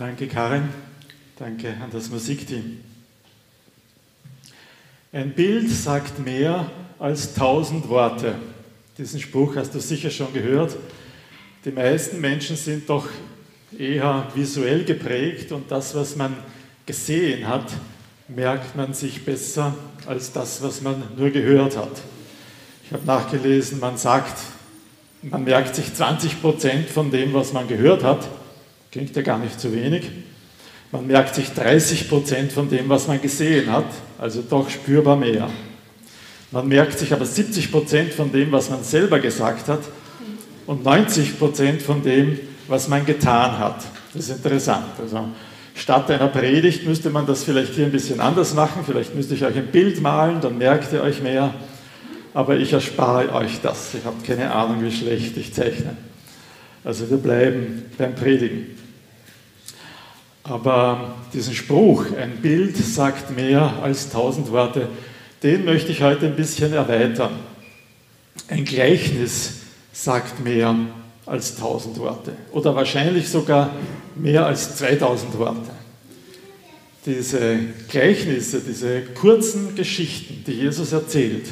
Danke, Karin. Danke an das Musikteam. Ein Bild sagt mehr als tausend Worte. Diesen Spruch hast du sicher schon gehört. Die meisten Menschen sind doch eher visuell geprägt und das, was man gesehen hat, merkt man sich besser als das, was man nur gehört hat. Ich habe nachgelesen, man sagt, man merkt sich 20 Prozent von dem, was man gehört hat. Klingt ja gar nicht zu wenig. Man merkt sich 30 Prozent von dem, was man gesehen hat, also doch spürbar mehr. Man merkt sich aber 70 Prozent von dem, was man selber gesagt hat und 90 Prozent von dem, was man getan hat. Das ist interessant. Also statt einer Predigt müsste man das vielleicht hier ein bisschen anders machen. Vielleicht müsste ich euch ein Bild malen, dann merkt ihr euch mehr. Aber ich erspare euch das. Ich habe keine Ahnung, wie schlecht ich zeichne. Also wir bleiben beim Predigen. Aber diesen Spruch, ein Bild sagt mehr als tausend Worte, den möchte ich heute ein bisschen erweitern. Ein Gleichnis sagt mehr als tausend Worte oder wahrscheinlich sogar mehr als 2000 Worte. Diese Gleichnisse, diese kurzen Geschichten, die Jesus erzählt,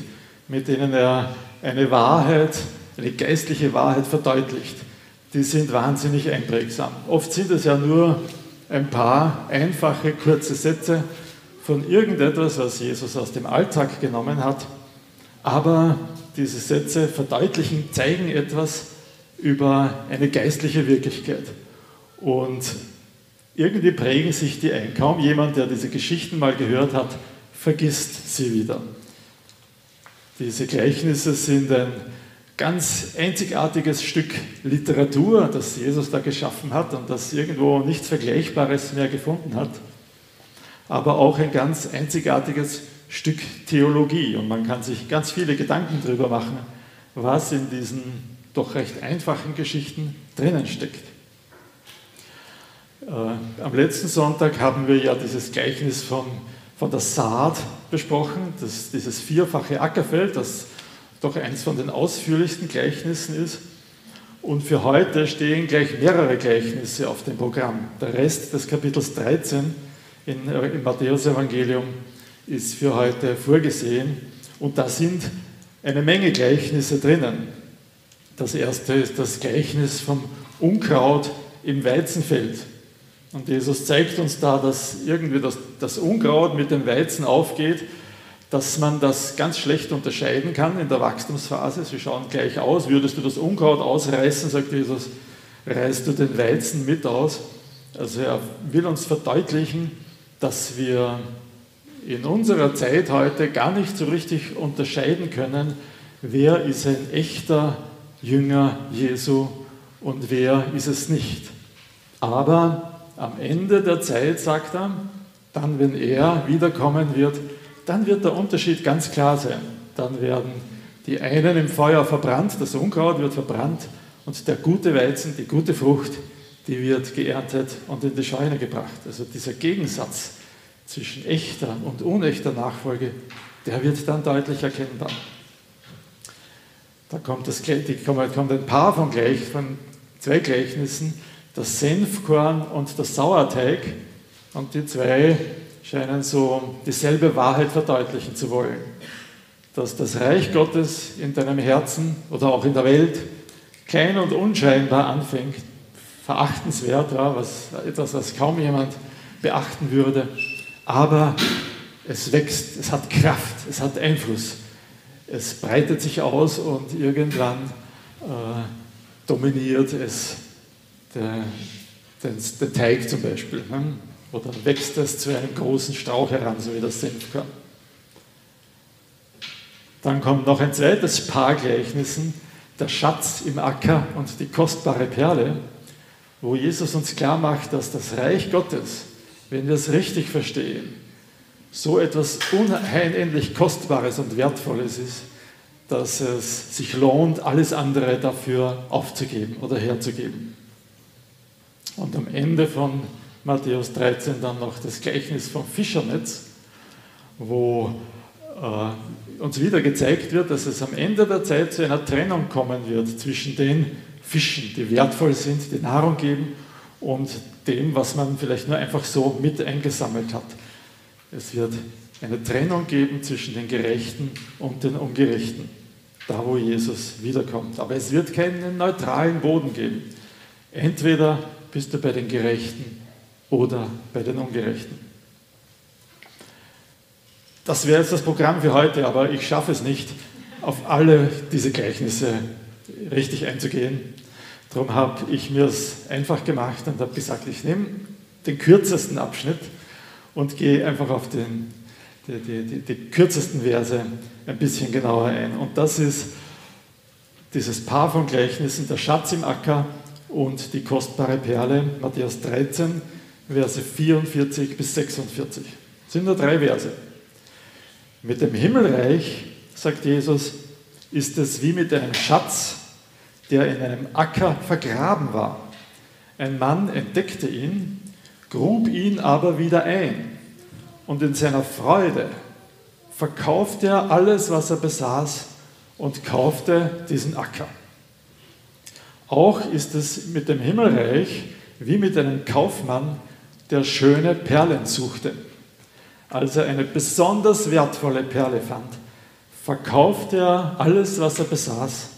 mit denen er eine Wahrheit, eine geistliche Wahrheit verdeutlicht, die sind wahnsinnig einprägsam. Oft sind es ja nur ein paar einfache, kurze Sätze von irgendetwas, was Jesus aus dem Alltag genommen hat. Aber diese Sätze verdeutlichen, zeigen etwas über eine geistliche Wirklichkeit. Und irgendwie prägen sich die ein. Kaum jemand, der diese Geschichten mal gehört hat, vergisst sie wieder. Diese Gleichnisse sind ein ganz einzigartiges Stück Literatur, das Jesus da geschaffen hat und das irgendwo nichts Vergleichbares mehr gefunden hat, aber auch ein ganz einzigartiges Stück Theologie. Und man kann sich ganz viele Gedanken darüber machen, was in diesen doch recht einfachen Geschichten drinnen steckt. Äh, am letzten Sonntag haben wir ja dieses Gleichnis von, von der Saat besprochen, das, dieses vierfache Ackerfeld, das doch eines von den ausführlichsten Gleichnissen ist. Und für heute stehen gleich mehrere Gleichnisse auf dem Programm. Der Rest des Kapitels 13 in, äh, im Matthäusevangelium ist für heute vorgesehen. Und da sind eine Menge Gleichnisse drinnen. Das erste ist das Gleichnis vom Unkraut im Weizenfeld. Und Jesus zeigt uns da, dass irgendwie das, das Unkraut mit dem Weizen aufgeht dass man das ganz schlecht unterscheiden kann in der Wachstumsphase. Sie schauen gleich aus. Würdest du das Unkraut ausreißen, sagt Jesus, reißt du den Weizen mit aus. Also er will uns verdeutlichen, dass wir in unserer Zeit heute gar nicht so richtig unterscheiden können, wer ist ein echter Jünger Jesu und wer ist es nicht. Aber am Ende der Zeit, sagt er, dann, wenn er wiederkommen wird, dann wird der Unterschied ganz klar sein. Dann werden die einen im Feuer verbrannt, das Unkraut wird verbrannt und der gute Weizen, die gute Frucht, die wird geerntet und in die Scheune gebracht. Also dieser Gegensatz zwischen echter und unechter Nachfolge, der wird dann deutlich erkennbar. Da kommt, das, kommt ein paar von, gleich, von zwei Gleichnissen, das Senfkorn und der Sauerteig. Und die zwei scheinen so dieselbe Wahrheit verdeutlichen zu wollen. Dass das Reich Gottes in deinem Herzen oder auch in der Welt klein und unscheinbar anfängt, verachtenswert, ja, was, etwas, was kaum jemand beachten würde, aber es wächst, es hat Kraft, es hat Einfluss, es breitet sich aus und irgendwann äh, dominiert es der, den, den, Teig zum Beispiel. Ne? Dann wächst es zu einem großen Strauch heran, so wie das Senfkorn. Dann kommt noch ein zweites Paar Gleichnissen, der Schatz im Acker und die kostbare Perle, wo Jesus uns klar macht, dass das Reich Gottes, wenn wir es richtig verstehen, so etwas unendlich Kostbares und Wertvolles ist, dass es sich lohnt, alles andere dafür aufzugeben oder herzugeben. Und am Ende von Matthäus 13 dann noch das Gleichnis vom Fischernetz, wo äh, uns wieder gezeigt wird, dass es am Ende der Zeit zu einer Trennung kommen wird zwischen den Fischen, die wertvoll sind, die Nahrung geben, und dem, was man vielleicht nur einfach so mit eingesammelt hat. Es wird eine Trennung geben zwischen den Gerechten und den Ungerechten, da wo Jesus wiederkommt. Aber es wird keinen neutralen Boden geben. Entweder bist du bei den Gerechten oder bei den Ungerechten. Das wäre jetzt das Programm für heute, aber ich schaffe es nicht, auf alle diese Gleichnisse richtig einzugehen. Darum habe ich mir es einfach gemacht und habe gesagt, ich nehme den kürzesten Abschnitt und gehe einfach auf den, die, die, die, die kürzesten Verse ein bisschen genauer ein. Und das ist dieses Paar von Gleichnissen, der Schatz im Acker und die kostbare Perle, Matthäus 13, Verse 44 bis 46. Das sind nur drei Verse. Mit dem Himmelreich, sagt Jesus, ist es wie mit einem Schatz, der in einem Acker vergraben war. Ein Mann entdeckte ihn, grub ihn aber wieder ein und in seiner Freude verkaufte er alles, was er besaß und kaufte diesen Acker. Auch ist es mit dem Himmelreich wie mit einem Kaufmann, der schöne Perlen suchte. Als er eine besonders wertvolle Perle fand, verkaufte er alles, was er besaß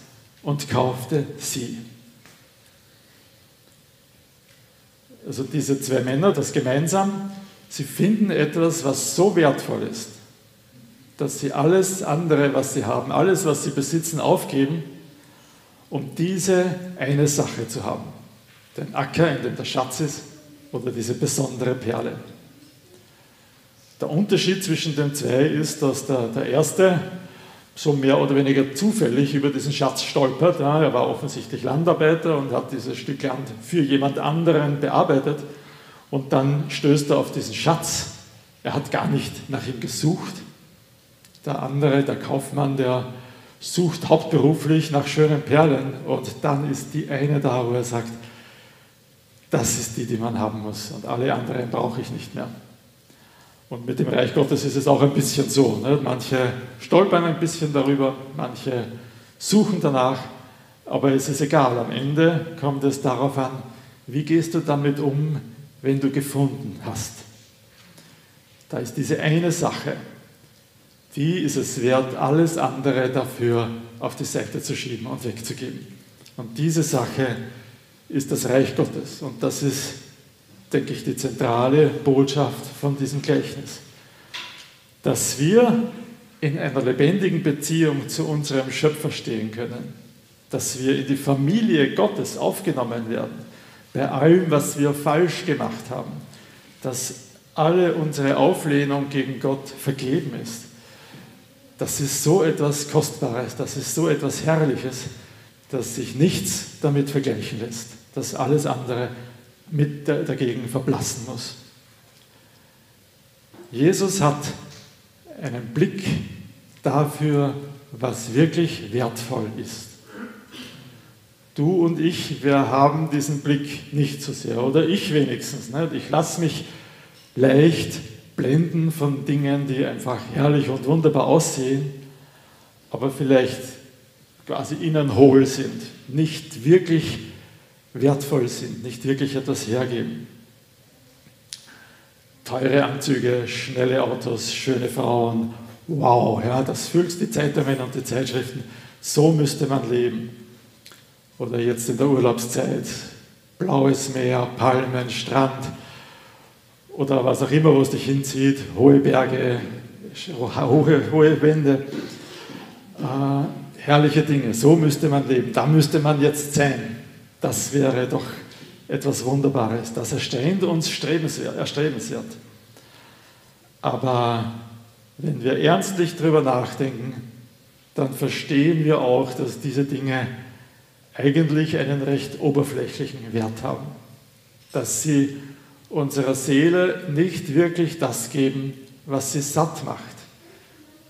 und kaufte sie. Also diese zwei Männer, das gemeinsam, sie finden etwas, was so wertvoll ist, dass sie alles andere, was sie haben, alles, was sie besitzen, aufgeben, um diese eine Sache zu haben. Den Acker, in dem der Schatz ist, oder diese besondere Perle. Der Unterschied zwischen den zwei ist, dass der, der erste so mehr oder weniger zufällig über diesen Schatz stolpert. Ja, er war offensichtlich Landarbeiter und hat dieses Stück Land für jemand anderen bearbeitet. Und dann stößt er auf diesen Schatz. Er hat gar nicht nach ihm gesucht. Der andere, der Kaufmann, der sucht hauptberuflich nach schönen Perlen. Und dann ist die eine da, wo er sagt, das ist die, die man haben muss. Und alle anderen brauche ich nicht mehr. Und mit dem Reich Gottes ist es auch ein bisschen so. Ne? Manche stolpern ein bisschen darüber, manche suchen danach, aber es ist egal. Am Ende kommt es darauf an, wie gehst du damit um, wenn du gefunden hast. Da ist diese eine Sache, die ist es wert, alles andere dafür auf die Seite zu schieben und wegzugeben. Und diese Sache ist das Reich Gottes. Und das ist denke ich, die zentrale Botschaft von diesem Gleichnis. Dass wir in einer lebendigen Beziehung zu unserem Schöpfer stehen können, dass wir in die Familie Gottes aufgenommen werden, bei allem, was wir falsch gemacht haben, dass alle unsere Auflehnung gegen Gott vergeben ist. Das ist so etwas Kostbares, das ist so etwas Herrliches, dass sich nichts damit vergleichen lässt, dass alles andere mit dagegen verblassen muss. Jesus hat einen Blick dafür, was wirklich wertvoll ist. Du und ich, wir haben diesen Blick nicht so sehr, oder ich wenigstens. Nicht? Ich lasse mich leicht blenden von Dingen, die einfach herrlich und wunderbar aussehen, aber vielleicht quasi innen hohl sind, nicht wirklich wertvoll sind, nicht wirklich etwas hergeben. Teure Anzüge, schnelle Autos, schöne Frauen, wow, ja, das füllt die Zeitungen und die Zeitschriften. So müsste man leben. Oder jetzt in der Urlaubszeit, blaues Meer, Palmen, Strand oder was auch immer, wo es dich hinzieht, hohe Berge, hohe, hohe Wände. Äh, herrliche Dinge, so müsste man leben, da müsste man jetzt sein. Das wäre doch etwas Wunderbares. Das erstrebt uns erstrebenswert. Aber wenn wir ernstlich darüber nachdenken, dann verstehen wir auch, dass diese Dinge eigentlich einen recht oberflächlichen Wert haben. Dass sie unserer Seele nicht wirklich das geben, was sie satt macht.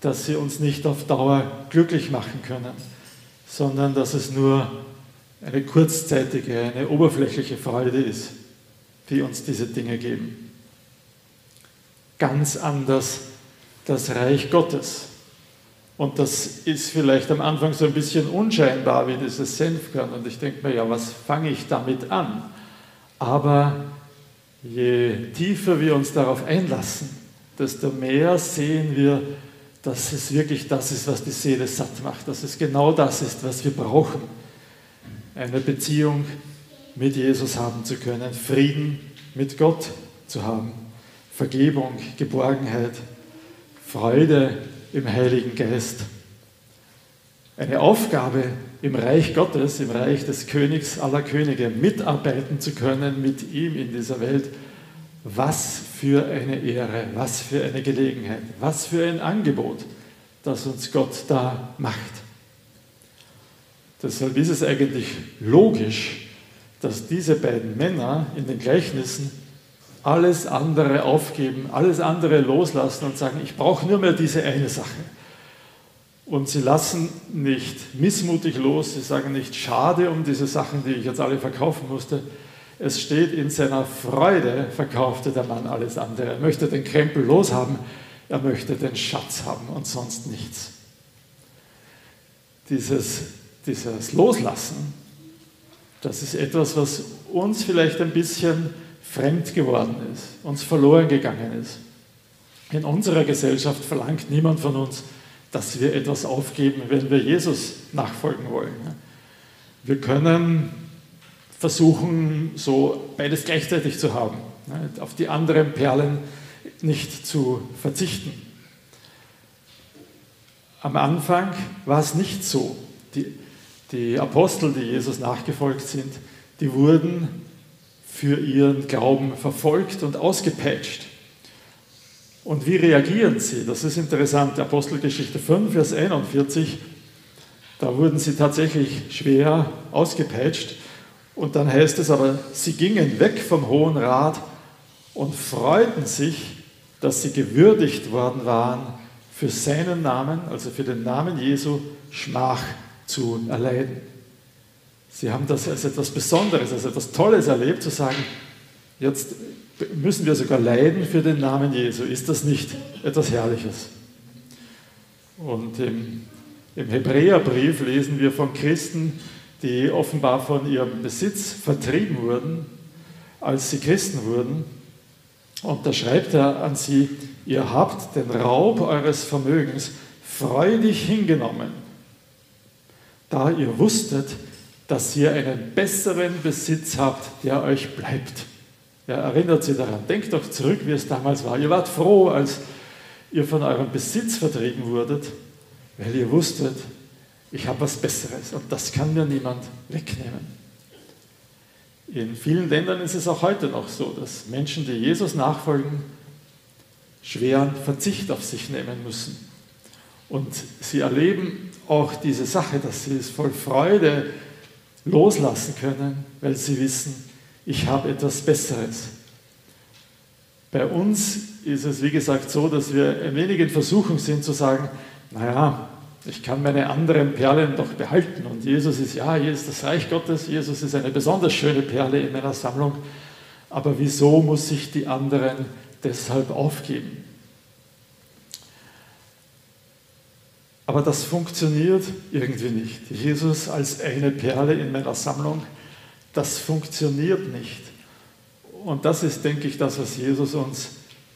Dass sie uns nicht auf Dauer glücklich machen können, sondern dass es nur eine kurzzeitige, eine oberflächliche Freude ist, die uns diese Dinge geben. Ganz anders das Reich Gottes. Und das ist vielleicht am Anfang so ein bisschen unscheinbar wie dieses Senfkörn. Und ich denke mir, ja, was fange ich damit an? Aber je tiefer wir uns darauf einlassen, desto mehr sehen wir, dass es wirklich das ist, was die Seele satt macht, dass es genau das ist, was wir brauchen. Eine Beziehung mit Jesus haben zu können, Frieden mit Gott zu haben, Vergebung, Geborgenheit, Freude im Heiligen Geist. Eine Aufgabe im Reich Gottes, im Reich des Königs aller Könige, mitarbeiten zu können mit ihm in dieser Welt. Was für eine Ehre, was für eine Gelegenheit, was für ein Angebot, das uns Gott da macht. Deshalb ist es eigentlich logisch, dass diese beiden Männer in den Gleichnissen alles andere aufgeben, alles andere loslassen und sagen, ich brauche nur mehr diese eine Sache. Und sie lassen nicht missmutig los, sie sagen nicht schade um diese Sachen, die ich jetzt alle verkaufen musste. Es steht in seiner Freude verkaufte der Mann alles andere. Er möchte den Krempel loshaben, er möchte den Schatz haben und sonst nichts. Dieses, dieses Loslassen das ist etwas, was uns vielleicht ein bisschen fremd geworden ist, uns verloren gegangen ist. In unserer Gesellschaft verlangt niemand von uns, dass wir etwas aufgeben, wenn wir Jesus nachfolgen wollen. Wir können versuchen, so beides gleichzeitig zu haben, auf die anderen Perlen nicht zu verzichten. Am Anfang war es nicht so. Die, die Apostel, die Jesus nachgefolgt sind, die wurden für ihren Glauben verfolgt und ausgepeitscht. Und wie reagieren sie? Das ist interessant. Apostelgeschichte 5, Vers 41, da wurden sie tatsächlich schwer ausgepeitscht. Und dann heißt es aber, sie gingen weg vom Hohen Rat und freuten sich, dass sie gewürdigt worden waren, für seinen Namen, also für den Namen Jesu, Schmach zu erleiden. Sie haben das als etwas Besonderes, als etwas Tolles erlebt, zu sagen, jetzt müssen wir sogar leiden für den Namen Jesu. Ist das nicht etwas Herrliches? Und im, im Hebräerbrief lesen wir von Christen, die offenbar von ihrem Besitz vertrieben wurden, als sie Christen wurden. Und da schreibt er an sie, ihr habt den Raub eures Vermögens freudig hingenommen da ihr wusstet, dass ihr einen besseren Besitz habt, der euch bleibt. Ja, erinnert Sie daran, denkt doch zurück, wie es damals war. Ihr wart froh, als ihr von eurem Besitz vertrieben wurdet, weil ihr wusstet, ich habe was Besseres und das kann mir niemand wegnehmen. In vielen Ländern ist es auch heute noch so, dass Menschen, die Jesus nachfolgen, schweren Verzicht auf sich nehmen müssen. Und sie erleben auch diese Sache, dass sie es voll Freude loslassen können, weil sie wissen, ich habe etwas Besseres. Bei uns ist es, wie gesagt, so, dass wir ein wenig in Versuchung sind zu sagen, naja, ich kann meine anderen Perlen doch behalten. Und Jesus ist, ja, hier ist das Reich Gottes, Jesus ist eine besonders schöne Perle in meiner Sammlung. Aber wieso muss ich die anderen deshalb aufgeben? Aber das funktioniert irgendwie nicht. Jesus als eine Perle in meiner Sammlung, das funktioniert nicht. Und das ist, denke ich, das, was Jesus uns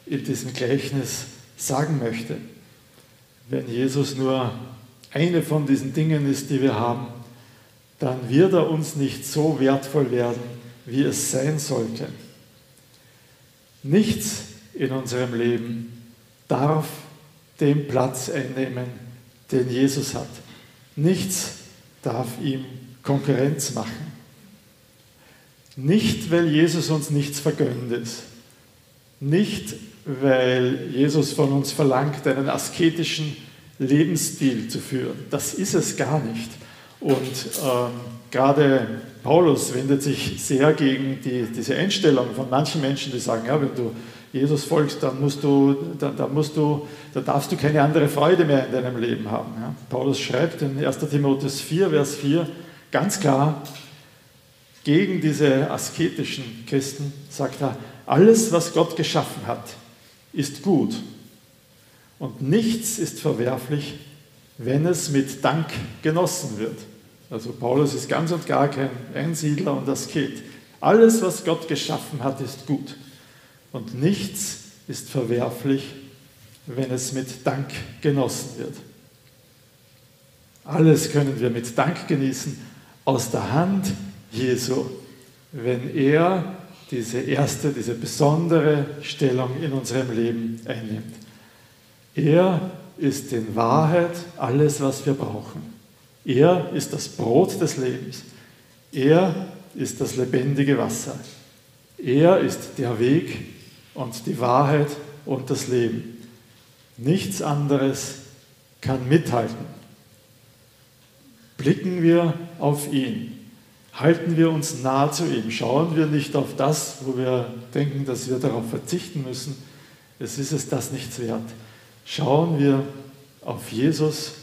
in diesem Gleichnis sagen möchte. Wenn Jesus nur eine von diesen Dingen ist, die wir haben, dann wird er uns nicht so wertvoll werden, wie es sein sollte. Nichts in unserem Leben darf den Platz einnehmen, den Jesus hat. Nichts darf ihm Konkurrenz machen. Nicht, weil Jesus uns nichts vergönnt ist. Nicht, weil Jesus von uns verlangt, einen asketischen Lebensstil zu führen. Das ist es gar nicht. Und ähm, gerade Paulus wendet sich sehr gegen die, diese Einstellung von manchen Menschen, die sagen, ja, wenn du Jesus folgst, dann musst du, dann, dann, musst du, dann darfst du keine andere Freude mehr in deinem Leben haben. Ja? Paulus schreibt in 1. Timotheus 4, Vers 4 ganz klar, gegen diese asketischen Christen sagt er, alles, was Gott geschaffen hat, ist gut und nichts ist verwerflich, wenn es mit Dank genossen wird. Also Paulus ist ganz und gar kein Einsiedler und Asket. Alles, was Gott geschaffen hat, ist gut. Und nichts ist verwerflich, wenn es mit Dank genossen wird. Alles können wir mit Dank genießen aus der Hand Jesu, wenn er diese erste, diese besondere Stellung in unserem Leben einnimmt. Er ist in Wahrheit alles, was wir brauchen. Er ist das Brot des Lebens. Er ist das lebendige Wasser. Er ist der Weg und die Wahrheit und das Leben. Nichts anderes kann mithalten. Blicken wir auf ihn. Halten wir uns nah zu ihm. Schauen wir nicht auf das, wo wir denken, dass wir darauf verzichten müssen. Es ist es das nichts wert. Schauen wir auf Jesus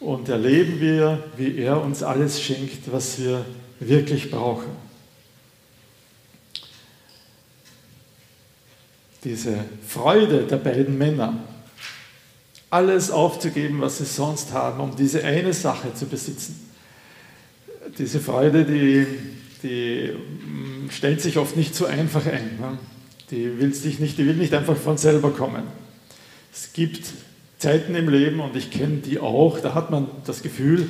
und erleben wir, wie er uns alles schenkt, was wir wirklich brauchen. Diese Freude der beiden Männer, alles aufzugeben, was sie sonst haben, um diese eine Sache zu besitzen. Diese Freude, die, die mm, stellt sich oft nicht so einfach ein. Ne? Die will, sich nicht, die will nicht einfach von selber kommen. Es gibt Zeiten im Leben, und ich kenne die auch, da hat man das Gefühl,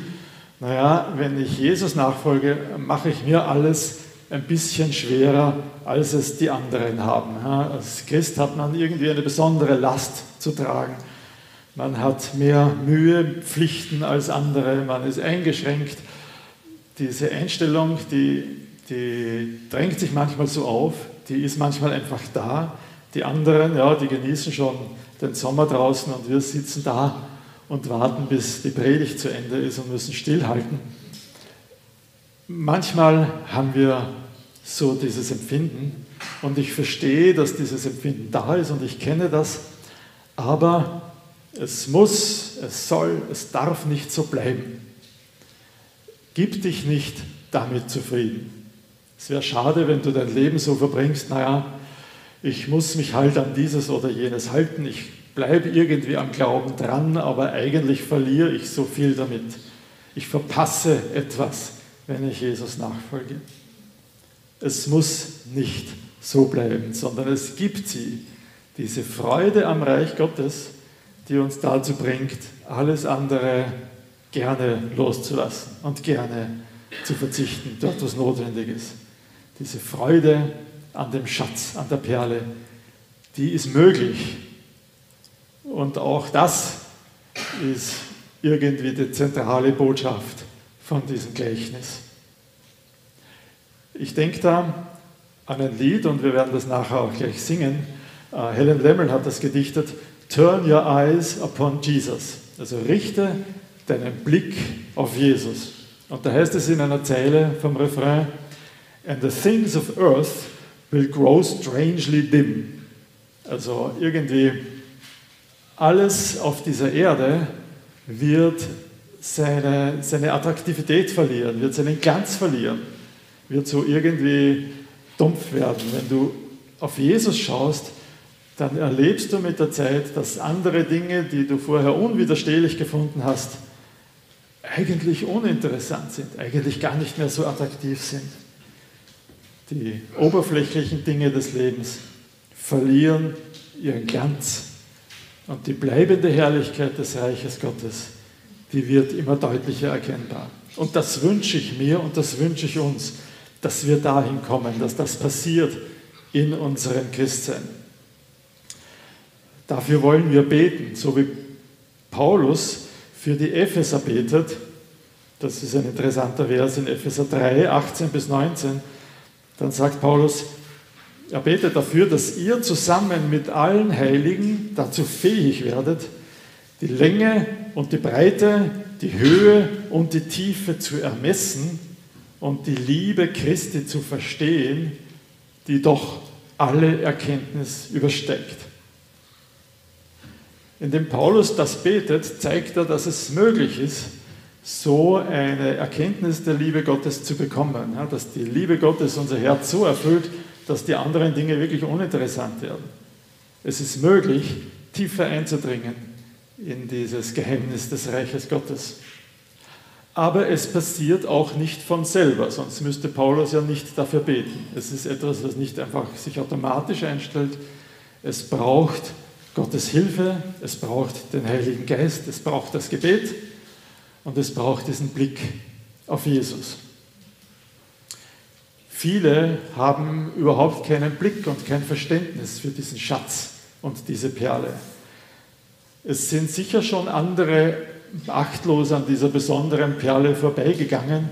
naja, wenn ich Jesus nachfolge, mache ich mir alles ein bisschen schwerer, als es die anderen haben. Als Christ hat man irgendwie eine besondere Last zu tragen. Man hat mehr Mühe, Pflichten als andere, man ist eingeschränkt. Diese Einstellung, die, die drängt sich manchmal so auf, die ist manchmal einfach da. Die anderen, ja, die genießen schon den Sommer draußen und wir sitzen da und warten, bis die Predigt zu Ende ist und müssen stillhalten. Manchmal haben wir so dieses Empfinden und ich verstehe, dass dieses Empfinden da ist und ich kenne das, aber es muss, es soll, es darf nicht so bleiben. Gib dich nicht damit zufrieden. Es wäre schade, wenn du dein Leben so verbringst, naja, ich muss mich halt an dieses oder jenes halten, ich bleibe irgendwie am Glauben dran, aber eigentlich verliere ich so viel damit. Ich verpasse etwas, wenn ich Jesus nachfolge. Es muss nicht so bleiben, sondern es gibt sie, diese Freude am Reich Gottes, die uns dazu bringt, alles andere gerne loszulassen und gerne zu verzichten, dort was notwendig ist. Diese Freude an dem Schatz, an der Perle, die ist möglich. Und auch das ist irgendwie die zentrale Botschaft von diesem Gleichnis. Ich denke da an ein Lied und wir werden das nachher auch gleich singen. Äh, Helen Lemmel hat das gedichtet, Turn your eyes upon Jesus. Also richte deinen Blick auf Jesus. Und da heißt es in einer Zeile vom Refrain, And the things of earth will grow strangely dim. Also irgendwie alles auf dieser Erde wird seine, seine Attraktivität verlieren, wird seinen Glanz verlieren, wird so irgendwie dumpf werden. Wenn du auf Jesus schaust, dann erlebst du mit der Zeit, dass andere Dinge, die du vorher unwiderstehlich gefunden hast, eigentlich uninteressant sind, eigentlich gar nicht mehr so attraktiv sind. Die oberflächlichen Dinge des Lebens verlieren ihren Glanz und die bleibende Herrlichkeit des Reiches Gottes, die wird immer deutlicher erkennbar. Und das wünsche ich mir und das wünsche ich uns, dass wir dahin kommen, dass das passiert in unserem Christsein. Dafür wollen wir beten, so wie Paulus für die Epheser betet. Das ist ein interessanter Vers in Epheser 3, 18 bis 19 dann sagt Paulus, er betet dafür, dass ihr zusammen mit allen Heiligen dazu fähig werdet, die Länge und die Breite, die Höhe und die Tiefe zu ermessen und die Liebe Christi zu verstehen, die doch alle Erkenntnis übersteigt. Indem Paulus das betet, zeigt er, dass es möglich ist, so eine Erkenntnis der Liebe Gottes zu bekommen, dass die Liebe Gottes unser Herz so erfüllt, dass die anderen Dinge wirklich uninteressant werden. Es ist möglich, tiefer einzudringen in dieses Geheimnis des Reiches Gottes. Aber es passiert auch nicht von selber, sonst müsste Paulus ja nicht dafür beten. Es ist etwas, was nicht einfach sich automatisch einstellt. Es braucht Gottes Hilfe, es braucht den Heiligen Geist, es braucht das Gebet und es braucht diesen Blick auf Jesus. Viele haben überhaupt keinen Blick und kein Verständnis für diesen Schatz und diese Perle. Es sind sicher schon andere achtlos an dieser besonderen Perle vorbeigegangen,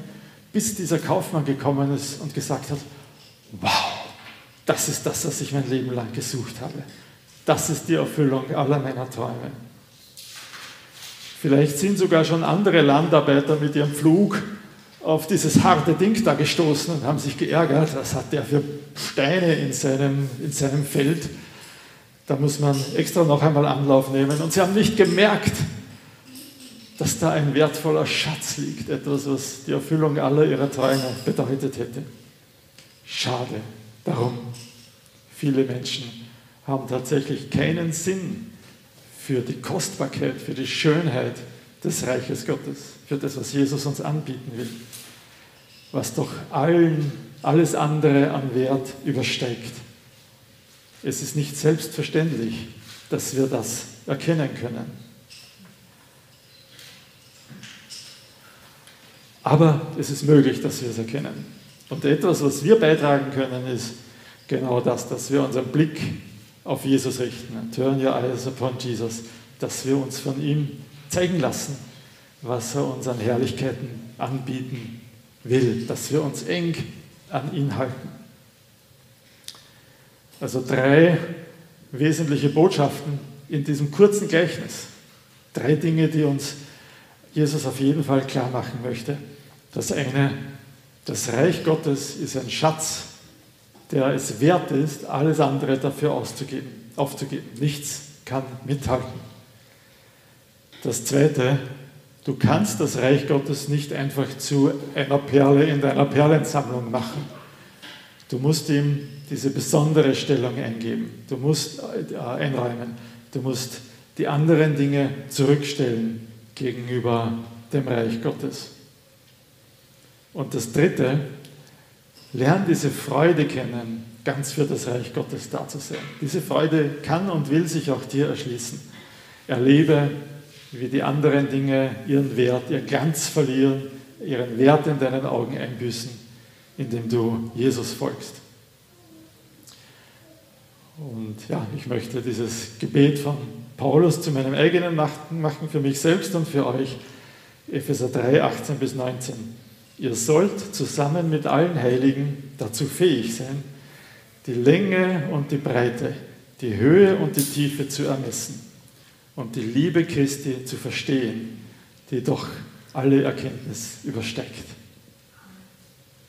bis dieser Kaufmann gekommen ist und gesagt hat, wow, das ist das, was ich mein Leben lang gesucht habe. Das ist die Erfüllung aller meiner Träume. Vielleicht sind sogar schon andere Landarbeiter mit ihrem Flug auf dieses harte Ding da gestoßen und haben sich geärgert. Was hat der für Steine in seinem, in seinem Feld? Da muss man extra noch einmal Anlauf nehmen. Und sie haben nicht gemerkt, dass da ein wertvoller Schatz liegt, etwas, was die Erfüllung aller ihrer Träume bedeutet hätte. Schade. Darum, viele Menschen haben tatsächlich keinen Sinn für die Kostbarkeit, für die Schönheit des Reiches Gottes, für das, was Jesus uns anbieten will, was doch allen, alles andere an Wert übersteigt. Es ist nicht selbstverständlich, dass wir das erkennen können. Aber es ist möglich, dass wir es erkennen. Und etwas, was wir beitragen können, ist genau das, dass wir unseren Blick auf Jesus richten. Turn your eyes upon Jesus. Dass wir uns von ihm zeigen lassen, was er uns an Herrlichkeiten anbieten will. Dass wir uns eng an ihn halten. Also drei wesentliche Botschaften in diesem kurzen Gleichnis. Drei Dinge, die uns Jesus auf jeden Fall klar machen möchte. Das eine, das Reich Gottes ist ein Schatz, der es wert ist, alles andere dafür auszugeben, aufzugeben. Nichts kann mithalten. Das zweite, du kannst das Reich Gottes nicht einfach zu einer Perle in deiner Perlensammlung machen. Du musst ihm diese besondere Stellung eingeben. Du musst äh, einräumen. Du musst die anderen Dinge zurückstellen gegenüber dem Reich Gottes. Und das Dritte, lern diese Freude kennen, ganz für das Reich Gottes da zu sein. Diese Freude kann und will sich auch dir erschließen. Erlebe, wie die anderen Dinge ihren Wert, ihren Glanz verlieren, ihren Wert in deinen Augen einbüßen, indem du Jesus folgst. Und ja, ich möchte dieses Gebet von Paulus zu meinem eigenen machen, für mich selbst und für euch. Epheser 3, 18 bis 19. Ihr sollt zusammen mit allen Heiligen dazu fähig sein, die Länge und die Breite, die Höhe und die Tiefe zu ermessen und die Liebe Christi zu verstehen, die doch alle Erkenntnis übersteigt.